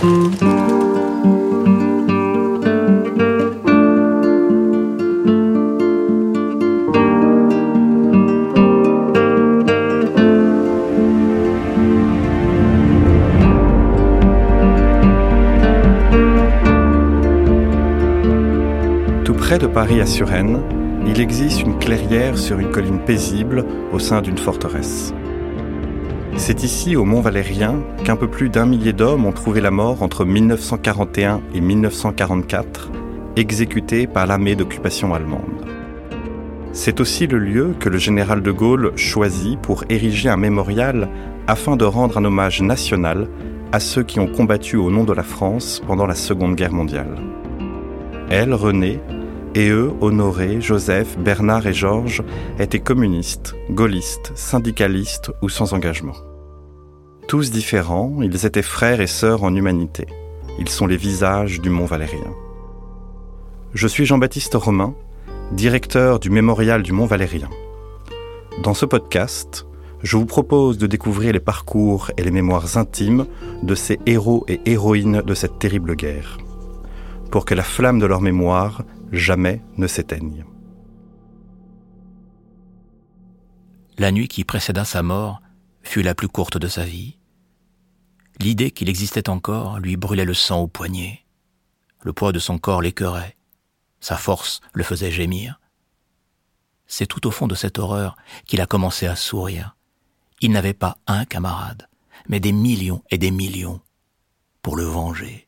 Près de Paris à Suresnes, il existe une clairière sur une colline paisible au sein d'une forteresse. C'est ici, au Mont Valérien, qu'un peu plus d'un millier d'hommes ont trouvé la mort entre 1941 et 1944, exécutés par l'armée d'occupation allemande. C'est aussi le lieu que le général de Gaulle choisit pour ériger un mémorial afin de rendre un hommage national à ceux qui ont combattu au nom de la France pendant la Seconde Guerre mondiale. Elle, René, et eux, Honoré, Joseph, Bernard et Georges, étaient communistes, gaullistes, syndicalistes ou sans engagement. Tous différents, ils étaient frères et sœurs en humanité. Ils sont les visages du Mont Valérien. Je suis Jean-Baptiste Romain, directeur du Mémorial du Mont Valérien. Dans ce podcast, je vous propose de découvrir les parcours et les mémoires intimes de ces héros et héroïnes de cette terrible guerre, pour que la flamme de leur mémoire jamais ne s'éteignent. La nuit qui précéda sa mort fut la plus courte de sa vie. L'idée qu'il existait encore lui brûlait le sang au poignet. Le poids de son corps l'écœurait. Sa force le faisait gémir. C'est tout au fond de cette horreur qu'il a commencé à sourire. Il n'avait pas un camarade, mais des millions et des millions pour le venger.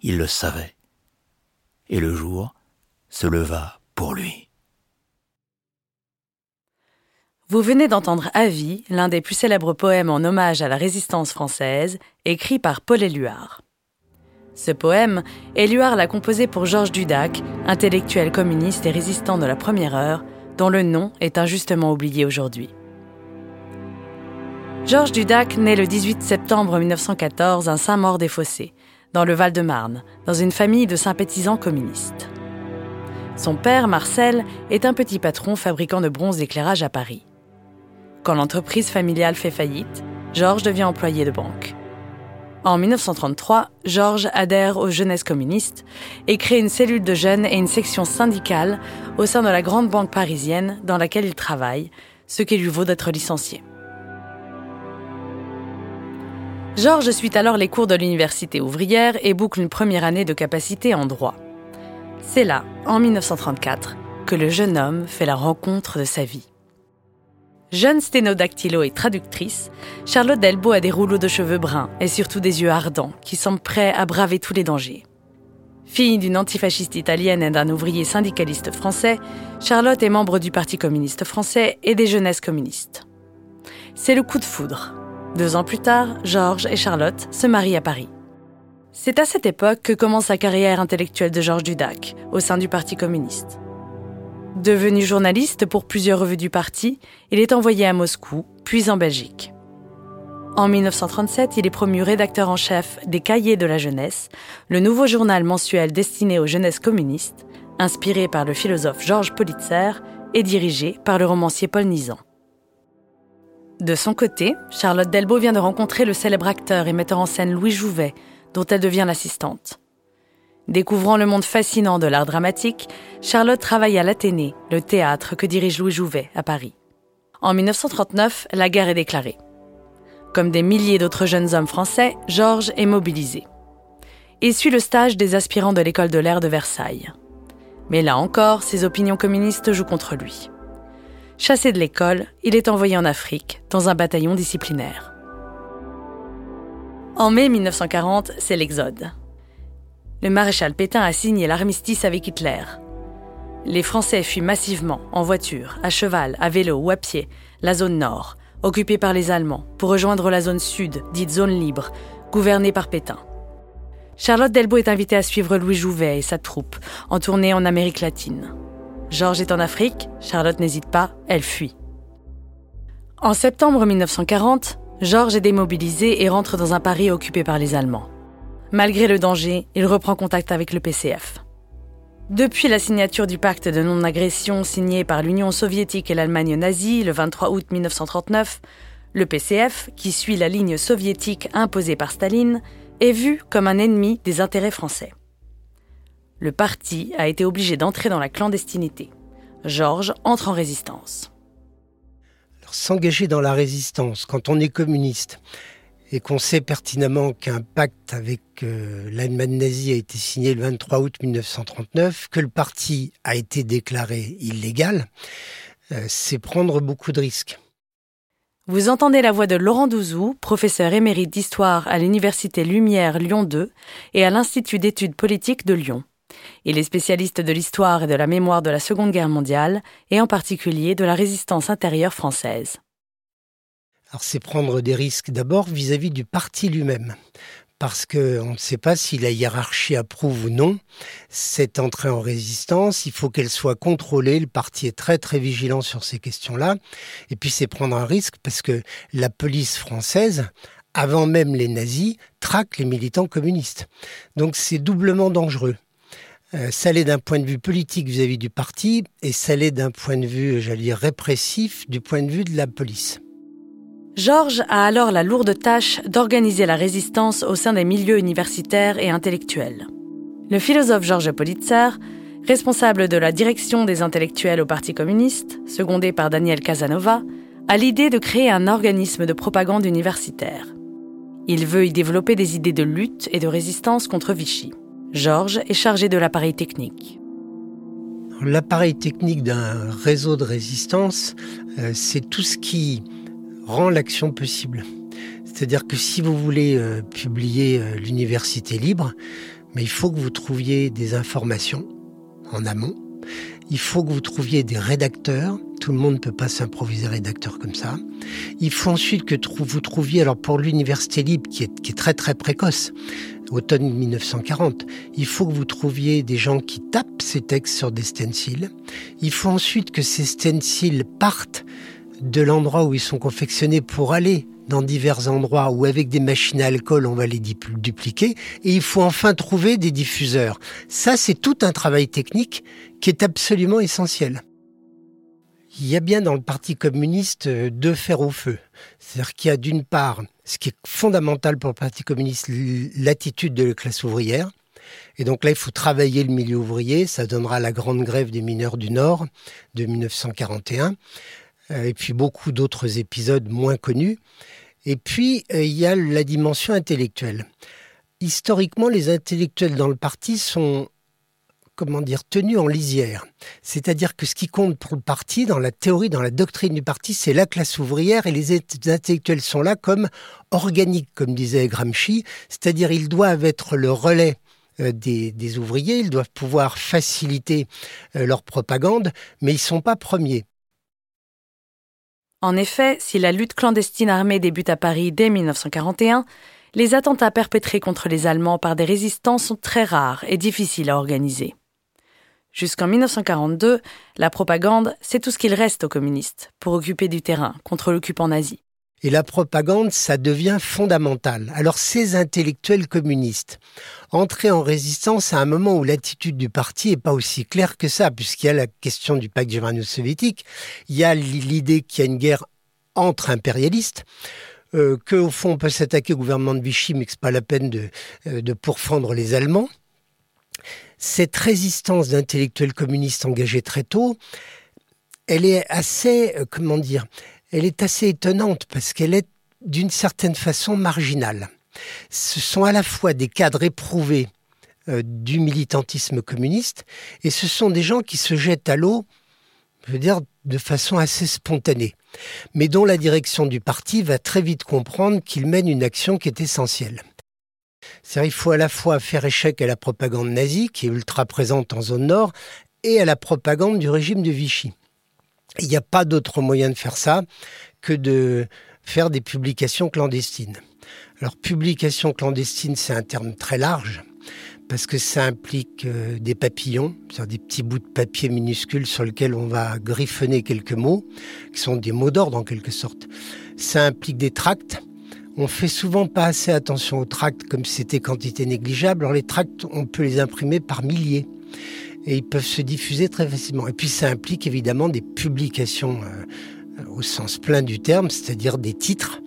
Il le savait et le jour se leva pour lui. Vous venez d'entendre Avis, l'un des plus célèbres poèmes en hommage à la résistance française, écrit par Paul Éluard. Ce poème, Éluard l'a composé pour Georges Dudac, intellectuel communiste et résistant de la première heure, dont le nom est injustement oublié aujourd'hui. Georges Dudac naît le 18 septembre 1914 à Saint-Maur-des-Fossés, dans le Val-de-Marne, dans une famille de sympathisants communistes. Son père, Marcel, est un petit patron fabricant de bronze d'éclairage à Paris. Quand l'entreprise familiale fait faillite, Georges devient employé de banque. En 1933, Georges adhère aux Jeunesses communistes et crée une cellule de jeunes et une section syndicale au sein de la grande banque parisienne dans laquelle il travaille, ce qui lui vaut d'être licencié. Georges suit alors les cours de l'université ouvrière et boucle une première année de capacité en droit. C'est là, en 1934, que le jeune homme fait la rencontre de sa vie. Jeune sténodactylo et traductrice, Charlotte Delbo a des rouleaux de cheveux bruns et surtout des yeux ardents qui semblent prêts à braver tous les dangers. Fille d'une antifasciste italienne et d'un ouvrier syndicaliste français, Charlotte est membre du Parti communiste français et des jeunesses communistes. C'est le coup de foudre. Deux ans plus tard, Georges et Charlotte se marient à Paris. C'est à cette époque que commence la carrière intellectuelle de Georges Dudac au sein du Parti communiste. Devenu journaliste pour plusieurs revues du parti, il est envoyé à Moscou, puis en Belgique. En 1937, il est promu rédacteur en chef des Cahiers de la jeunesse, le nouveau journal mensuel destiné aux jeunesses communistes, inspiré par le philosophe Georges Politzer et dirigé par le romancier Paul Nizan. De son côté, Charlotte Delbo vient de rencontrer le célèbre acteur et metteur en scène Louis Jouvet, dont elle devient l'assistante. Découvrant le monde fascinant de l'art dramatique, Charlotte travaille à l'Athénée, le théâtre que dirige Louis Jouvet à Paris. En 1939, la guerre est déclarée. Comme des milliers d'autres jeunes hommes français, Georges est mobilisé. Il suit le stage des aspirants de l'école de l'air de Versailles. Mais là encore, ses opinions communistes jouent contre lui. Chassé de l'école, il est envoyé en Afrique, dans un bataillon disciplinaire. En mai 1940, c'est l'exode. Le maréchal Pétain a signé l'armistice avec Hitler. Les Français fuient massivement, en voiture, à cheval, à vélo ou à pied, la zone nord, occupée par les Allemands, pour rejoindre la zone sud, dite zone libre, gouvernée par Pétain. Charlotte Delbo est invitée à suivre Louis Jouvet et sa troupe en tournée en Amérique latine. Georges est en Afrique, Charlotte n'hésite pas, elle fuit. En septembre 1940, Georges est démobilisé et rentre dans un Paris occupé par les Allemands. Malgré le danger, il reprend contact avec le PCF. Depuis la signature du pacte de non-agression signé par l'Union soviétique et l'Allemagne nazie le 23 août 1939, le PCF, qui suit la ligne soviétique imposée par Staline, est vu comme un ennemi des intérêts français. Le parti a été obligé d'entrer dans la clandestinité. Georges entre en résistance. S'engager dans la résistance quand on est communiste et qu'on sait pertinemment qu'un pacte avec euh, l'Allemagne nazie a été signé le 23 août 1939, que le parti a été déclaré illégal, euh, c'est prendre beaucoup de risques. Vous entendez la voix de Laurent Douzou, professeur émérite d'histoire à l'Université Lumière Lyon 2 et à l'Institut d'études politiques de Lyon. Il est spécialiste de l'histoire et de la mémoire de la Seconde Guerre mondiale, et en particulier de la résistance intérieure française. Alors c'est prendre des risques d'abord vis-à-vis du parti lui-même, parce qu'on ne sait pas si la hiérarchie approuve ou non cette entrée en résistance. Il faut qu'elle soit contrôlée. Le parti est très très vigilant sur ces questions-là. Et puis c'est prendre un risque parce que la police française avant même les nazis, traque les militants communistes. Donc c'est doublement dangereux. Euh, ça l'est d'un point de vue politique vis-à-vis du parti et ça l'est d'un point de vue, j'allais dire, répressif du point de vue de la police. Georges a alors la lourde tâche d'organiser la résistance au sein des milieux universitaires et intellectuels. Le philosophe Georges Politzer, responsable de la direction des intellectuels au Parti communiste, secondé par Daniel Casanova, a l'idée de créer un organisme de propagande universitaire. Il veut y développer des idées de lutte et de résistance contre Vichy. Georges est chargé de l'appareil technique. L'appareil technique d'un réseau de résistance, euh, c'est tout ce qui rend l'action possible. C'est-à-dire que si vous voulez euh, publier euh, l'université libre, mais il faut que vous trouviez des informations en amont. Il faut que vous trouviez des rédacteurs. Tout le monde ne peut pas s'improviser rédacteur comme ça. Il faut ensuite que vous trouviez, alors pour l'université libre, qui est, qui est très très précoce, automne 1940. Il faut que vous trouviez des gens qui tapent ces textes sur des stencils. Il faut ensuite que ces stencils partent de l'endroit où ils sont confectionnés pour aller dans divers endroits où avec des machines à alcool on va les dupliquer et il faut enfin trouver des diffuseurs. Ça c'est tout un travail technique qui est absolument essentiel. Il y a bien dans le Parti communiste euh, deux fers au feu. C'est-à-dire qu'il y a d'une part ce qui est fondamental pour le Parti communiste, l'attitude de la classe ouvrière. Et donc là, il faut travailler le milieu ouvrier. Ça donnera la grande grève des mineurs du Nord de 1941. Euh, et puis beaucoup d'autres épisodes moins connus. Et puis, euh, il y a la dimension intellectuelle. Historiquement, les intellectuels dans le parti sont comment dire, tenu en lisière. C'est-à-dire que ce qui compte pour le parti, dans la théorie, dans la doctrine du parti, c'est la classe ouvrière et les intellectuels sont là comme organiques, comme disait Gramsci. C'est-à-dire ils doivent être le relais euh, des, ouvriers, ils doivent pouvoir faciliter leur propagande, mais ils ne sont pas premiers. En effet, si la lutte clandestine armée débute à Paris dès 1941, les attentats perpétrés contre les Allemands par des résistants sont très rares et difficiles à organiser. Jusqu'en 1942, la propagande, c'est tout ce qu'il reste aux communistes pour occuper du terrain contre l'occupant nazi. Et la propagande, ça devient fondamental. Alors ces intellectuels communistes, entrer en résistance à un moment où l'attitude du parti est pas aussi claire que ça, puisqu'il y a la question du pacte germano-soviétique, il y a l'idée qu'il y a une guerre entre impérialistes, euh, qu'au fond on peut s'attaquer au gouvernement de Vichy, mais que c'est pas la peine de, euh, pourfendre les Allemands cette résistance d'intellectuels communistes engagés très tôt, elle est assez, euh, comment dire, elle est assez étonnante parce qu'elle est d'une certaine façon marginale. Ce sont à la fois des cadres éprouvés euh, du militantisme communiste et ce sont des gens qui se jettent à l'eau, je veux dire, de façon assez spontanée, mais dont la direction du parti va très vite comprendre qu'ils mènent une action qui est essentielle. C'est-à-dire il faut à la fois faire échec à la propagande nazie, qui est ultra présente en zone nord, et à la propagande du régime de Vichy. Il n'y a pas d'autre moyen de faire ça que de faire des publications clandestines. Alors, publication clandestine, c'est un terme très large parce que ça implique euh, des papillons, c'est-à-dire des petits bouts de papier minuscules sur lesquels on va griffonner quelques mots, qui sont des mots d'ordre en quelque sorte. Ça implique des tracts, on fait souvent pas assez attention aux tracts comme si c'était quantité négligeable. Alors les tracts, on peut les imprimer par milliers et ils peuvent se diffuser très facilement. Et puis ça implique évidemment des publications euh, au sens plein du terme, c'est-à-dire des titres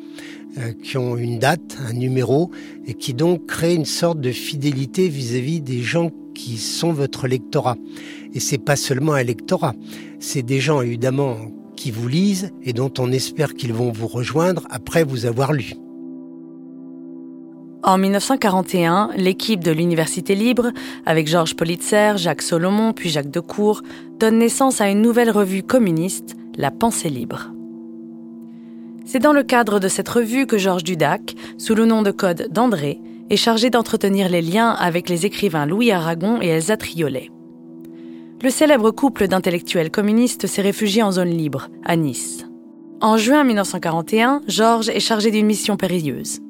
euh, qui ont une date, un numéro, et qui donc créent une sorte de fidélité vis-à-vis des gens qui sont votre lectorat. Et c'est pas seulement un lectorat, c'est des gens évidemment qui vous lisent et dont on espère qu'ils vont vous rejoindre après vous avoir lu. En 1941, l'équipe de l'Université libre, avec Georges Politzer, Jacques Solomon puis Jacques Decour, donne naissance à une nouvelle revue communiste, La Pensée libre. C'est dans le cadre de cette revue que Georges Dudac, sous le nom de code d'André, est chargé d'entretenir les liens avec les écrivains Louis Aragon et Elsa Triolet. Le célèbre couple d'intellectuels communistes s'est réfugié en zone libre, à Nice. En juin 1941, Georges est chargé d'une mission périlleuse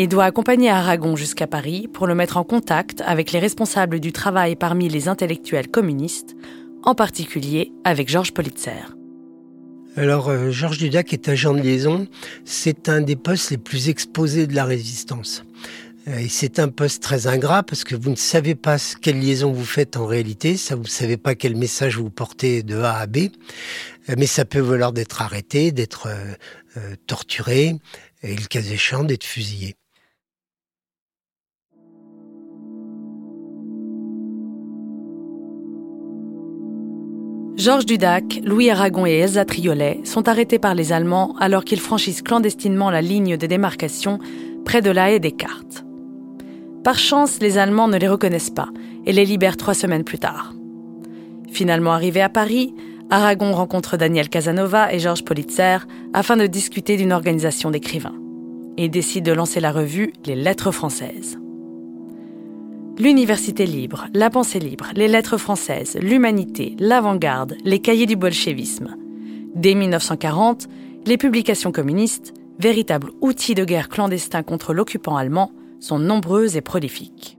et doit accompagner Aragon jusqu'à Paris pour le mettre en contact avec les responsables du travail parmi les intellectuels communistes, en particulier avec Georges Politzer. Alors, euh, Georges Dudac est agent de liaison. C'est un des postes les plus exposés de la résistance. Euh, et c'est un poste très ingrat parce que vous ne savez pas quelle liaison vous faites en réalité, ça vous ne savez pas quel message vous portez de A à B, euh, mais ça peut vouloir d'être arrêté, d'être torturé, et le cas échéant d'être fusillé. Georges Dudac, Louis Aragon et Elsa Triolet sont arrêtés par les Allemands alors qu'ils franchissent clandestinement la ligne de démarcation près de la haie des Cartes. Par chance, les Allemands ne les reconnaissent pas et les libèrent trois semaines plus tard. Finalement arrivé à Paris, Aragon rencontre Daniel Casanova et Georges Politzer afin de discuter d'une organisation d'écrivains et décide de lancer la revue Les Lettres françaises. L'université libre, la pensée libre, les lettres françaises, l'humanité, l'avant-garde, les cahiers du bolchevisme. Dès 1940, les publications communistes, véritables outils de guerre clandestins contre l'occupant allemand, sont nombreuses et prolifiques.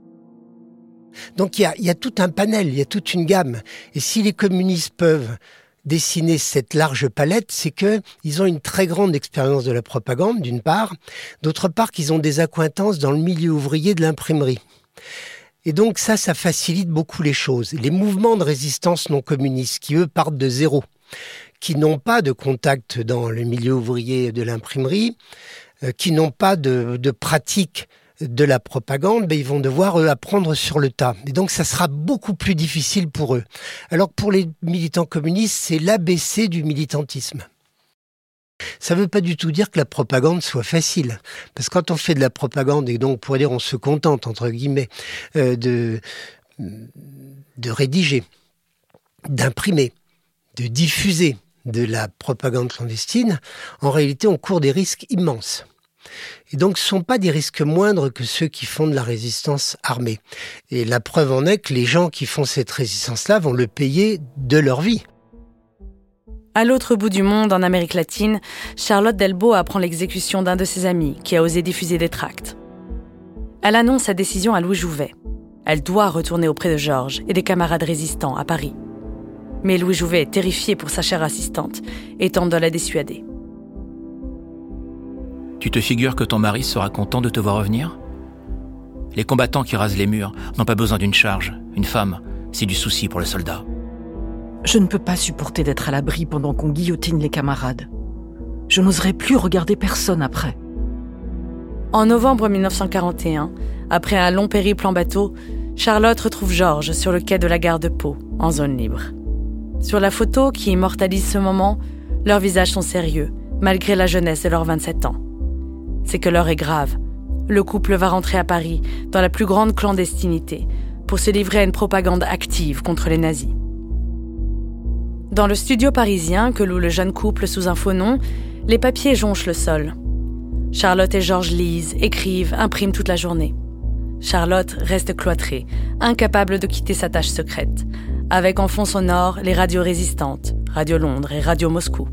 Donc il y, a, tout un panel, il y a toute une gamme. Et si les communistes peuvent dessiner cette large palette, c'est qu'ils ont une très grande expérience de la propagande, d'une part, d'autre part qu'ils ont des accointances dans le milieu ouvrier de l'imprimerie. Et donc ça, ça facilite beaucoup les choses. Les mouvements de résistance non communistes, qui eux partent de zéro, qui n'ont pas de contact dans le milieu ouvrier de l'imprimerie, euh, qui n'ont pas de, de pratique de la propagande, ben, ils vont devoir eux apprendre sur le tas. Et donc ça sera beaucoup plus difficile pour eux. Alors pour les militants communistes, c'est l'ABC du militantisme. Ça ne veut pas du tout dire que la propagande soit facile. Parce que quand on fait de la propagande, et donc pour dire on se contente, entre guillemets, euh, de, de rédiger, d'imprimer, de diffuser de la propagande clandestine, en réalité on court des risques immenses. Et donc ce ne sont pas des risques moindres que ceux qui font de la résistance armée. Et la preuve en est que les gens qui font cette résistance-là vont le payer de leur vie. À l'autre bout du monde, en Amérique latine, Charlotte Delbo apprend l'exécution d'un de ses amis qui a osé diffuser des tracts. Elle annonce sa décision à Louis Jouvet. Elle doit retourner auprès de Georges et des camarades résistants à Paris. Mais Louis Jouvet est terrifié pour sa chère assistante et tente de la dissuader. Tu te figures que ton mari sera content de te voir revenir? Les combattants qui rasent les murs n'ont pas besoin d'une charge, une femme, c'est du souci pour le soldat. Je ne peux pas supporter d'être à l'abri pendant qu'on guillotine les camarades. Je n'oserais plus regarder personne après. En novembre 1941, après un long périple en bateau, Charlotte retrouve Georges sur le quai de la gare de Pau, en zone libre. Sur la photo qui immortalise ce moment, leurs visages sont sérieux, malgré la jeunesse de leurs 27 ans. C'est que l'heure est grave. Le couple va rentrer à Paris, dans la plus grande clandestinité, pour se livrer à une propagande active contre les nazis. Dans le studio parisien que loue le jeune couple sous un faux nom, les papiers jonchent le sol. Charlotte et Georges lisent, écrivent, impriment toute la journée. Charlotte reste cloîtrée, incapable de quitter sa tâche secrète, avec en fond sonore les radios résistantes, Radio Londres et Radio Moscou.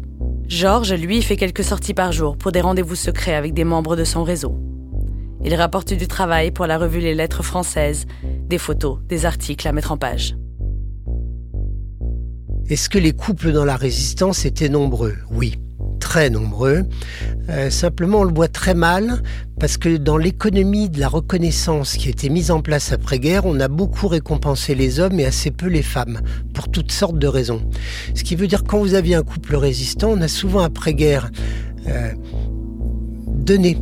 Georges, lui, fait quelques sorties par jour pour des rendez-vous secrets avec des membres de son réseau. Il rapporte du travail pour la revue Les Lettres françaises, des photos, des articles à mettre en page. Est-ce que les couples dans la résistance étaient nombreux? Oui, très nombreux. Euh, simplement, on le voit très mal parce que dans l'économie de la reconnaissance qui a été mise en place après-guerre, on a beaucoup récompensé les hommes et assez peu les femmes, pour toutes sortes de raisons. Ce qui veut dire que quand vous aviez un couple résistant, on a souvent après-guerre euh, donné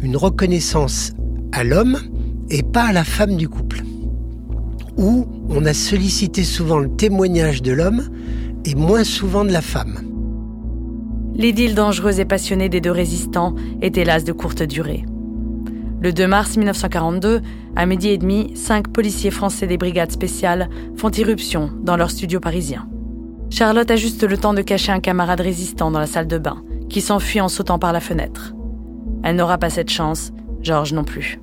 une reconnaissance à l'homme et pas à la femme du couple. Où on a sollicité souvent le témoignage de l'homme et moins souvent de la femme. L'idylle dangereuse et passionnée des deux résistants est hélas de courte durée. Le 2 mars 1942, à midi et demi, cinq policiers français des brigades spéciales font irruption dans leur studio parisien. Charlotte a juste le temps de cacher un camarade résistant dans la salle de bain, qui s'enfuit en sautant par la fenêtre. Elle n'aura pas cette chance, Georges non plus.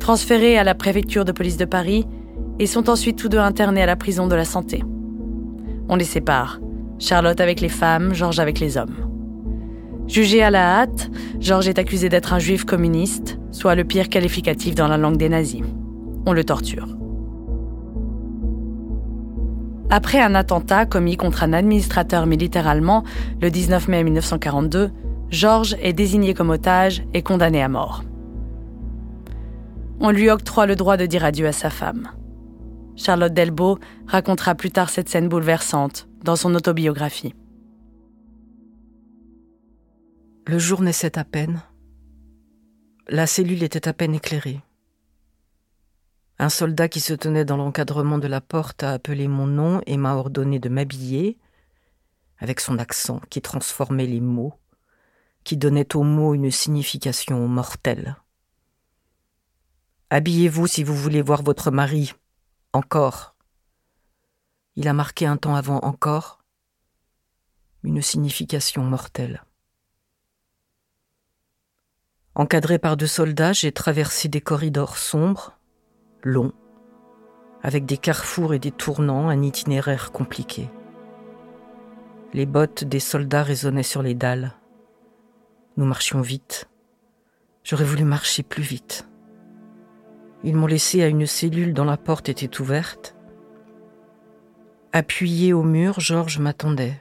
Transférés à la préfecture de police de Paris, ils sont ensuite tous deux internés à la prison de la santé. On les sépare, Charlotte avec les femmes, Georges avec les hommes. Jugé à la hâte, Georges est accusé d'être un juif communiste, soit le pire qualificatif dans la langue des nazis. On le torture. Après un attentat commis contre un administrateur militaire allemand le 19 mai 1942, Georges est désigné comme otage et condamné à mort. On lui octroie le droit de dire adieu à sa femme. Charlotte Delbo racontera plus tard cette scène bouleversante dans son autobiographie. Le jour naissait à peine. La cellule était à peine éclairée. Un soldat qui se tenait dans l'encadrement de la porte a appelé mon nom et m'a ordonné de m'habiller, avec son accent qui transformait les mots, qui donnait aux mots une signification mortelle. Habillez-vous si vous voulez voir votre mari. Encore. Il a marqué un temps avant encore une signification mortelle. Encadré par deux soldats, j'ai traversé des corridors sombres, longs, avec des carrefours et des tournants, un itinéraire compliqué. Les bottes des soldats résonnaient sur les dalles. Nous marchions vite. J'aurais voulu marcher plus vite. Ils m'ont laissé à une cellule dont la porte était ouverte. Appuyé au mur, Georges m'attendait.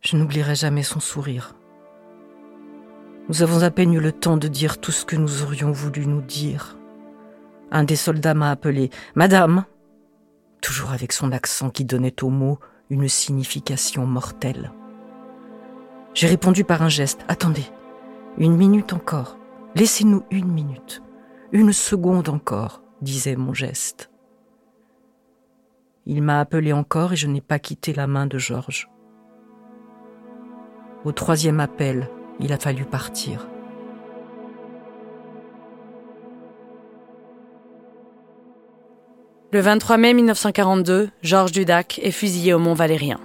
Je n'oublierai jamais son sourire. Nous avons à peine eu le temps de dire tout ce que nous aurions voulu nous dire. Un des soldats m'a appelé Madame, toujours avec son accent qui donnait aux mots une signification mortelle. J'ai répondu par un geste Attendez, une minute encore, laissez-nous une minute, une seconde encore, disait mon geste. Il m'a appelé encore et je n'ai pas quitté la main de Georges. Au troisième appel, il a fallu partir. Le 23 mai 1942, Georges Dudac est fusillé au Mont Valérien.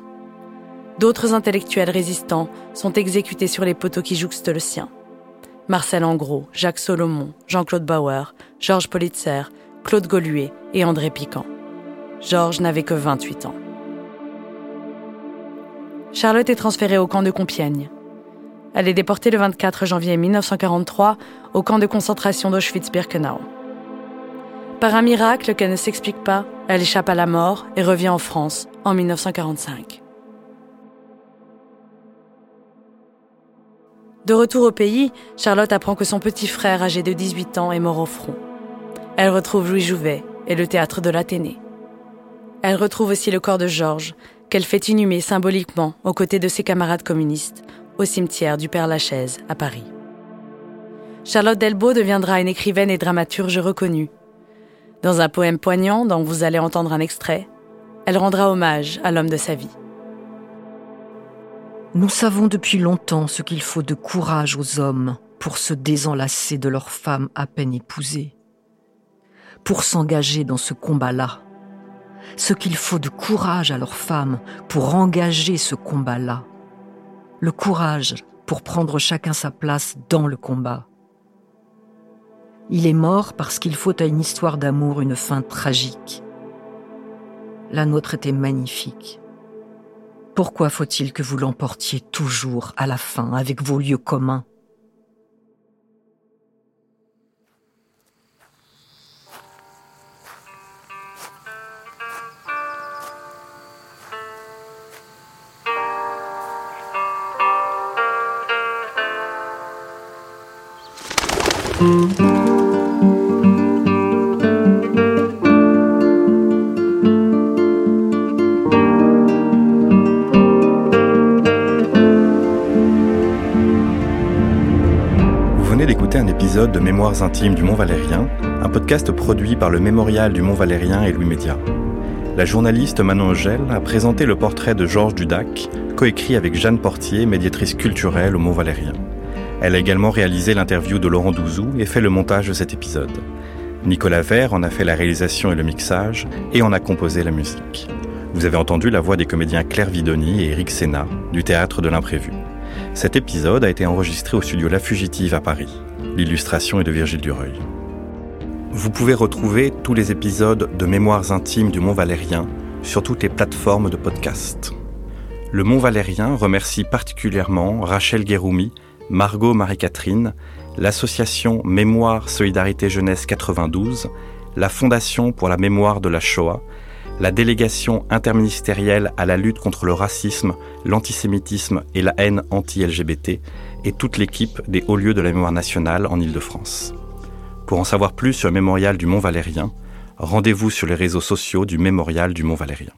D'autres intellectuels résistants sont exécutés sur les poteaux qui jouxtent le sien. Marcel Engros, Jacques Solomon, Jean-Claude Bauer, Georges Politzer, Claude Goluet et André Piquant. Georges n'avait que 28 ans. Charlotte est transférée au camp de Compiègne. Elle est déportée le 24 janvier 1943 au camp de concentration d'Auschwitz-Birkenau. Par un miracle qu'elle ne s'explique pas, elle échappe à la mort et revient en France en 1945. De retour au pays, Charlotte apprend que son petit frère âgé de 18 ans est mort au front. Elle retrouve Louis Jouvet et le théâtre de l'Athénée. Elle retrouve aussi le corps de Georges, qu'elle fait inhumer symboliquement aux côtés de ses camarades communistes au cimetière du Père-Lachaise à Paris. Charlotte Delbo deviendra une écrivaine et dramaturge reconnue. Dans un poème poignant dont vous allez entendre un extrait, elle rendra hommage à l'homme de sa vie. Nous savons depuis longtemps ce qu'il faut de courage aux hommes pour se désenlacer de leurs femmes à peine épousées, pour s'engager dans ce combat-là, ce qu'il faut de courage à leurs femmes pour engager ce combat-là, le courage pour prendre chacun sa place dans le combat. Il est mort parce qu'il faut à une histoire d'amour une fin tragique. La nôtre était magnifique. Pourquoi faut-il que vous l'emportiez toujours à la fin avec vos lieux communs? Épisode de Mémoires intimes du Mont Valérien, un podcast produit par le Mémorial du Mont Valérien et Louis Média. La journaliste Manon Ogel a présenté le portrait de Georges Dudac, coécrit avec Jeanne Portier, médiatrice culturelle au Mont Valérien. Elle a également réalisé l'interview de Laurent Douzou et fait le montage de cet épisode. Nicolas Vert en a fait la réalisation et le mixage et en a composé la musique. Vous avez entendu la voix des comédiens Claire Vidoni et Eric Sénat du théâtre de l'imprévu. Cet épisode a été enregistré au studio La Fugitive à Paris. L'illustration est de Virgile Dureuil. Vous pouvez retrouver tous les épisodes de Mémoires intimes du Mont Valérien sur toutes les plateformes de podcast. Le Mont Valérien remercie particulièrement Rachel Guéroumi, Margot Marie-Catherine, l'association Mémoire Solidarité Jeunesse 92, la Fondation pour la mémoire de la Shoah, la délégation interministérielle à la lutte contre le racisme, l'antisémitisme et la haine anti-LGBT et toute l'équipe des hauts lieux de la mémoire nationale en Ile-de-France. Pour en savoir plus sur le mémorial du Mont Valérien, rendez-vous sur les réseaux sociaux du mémorial du Mont Valérien.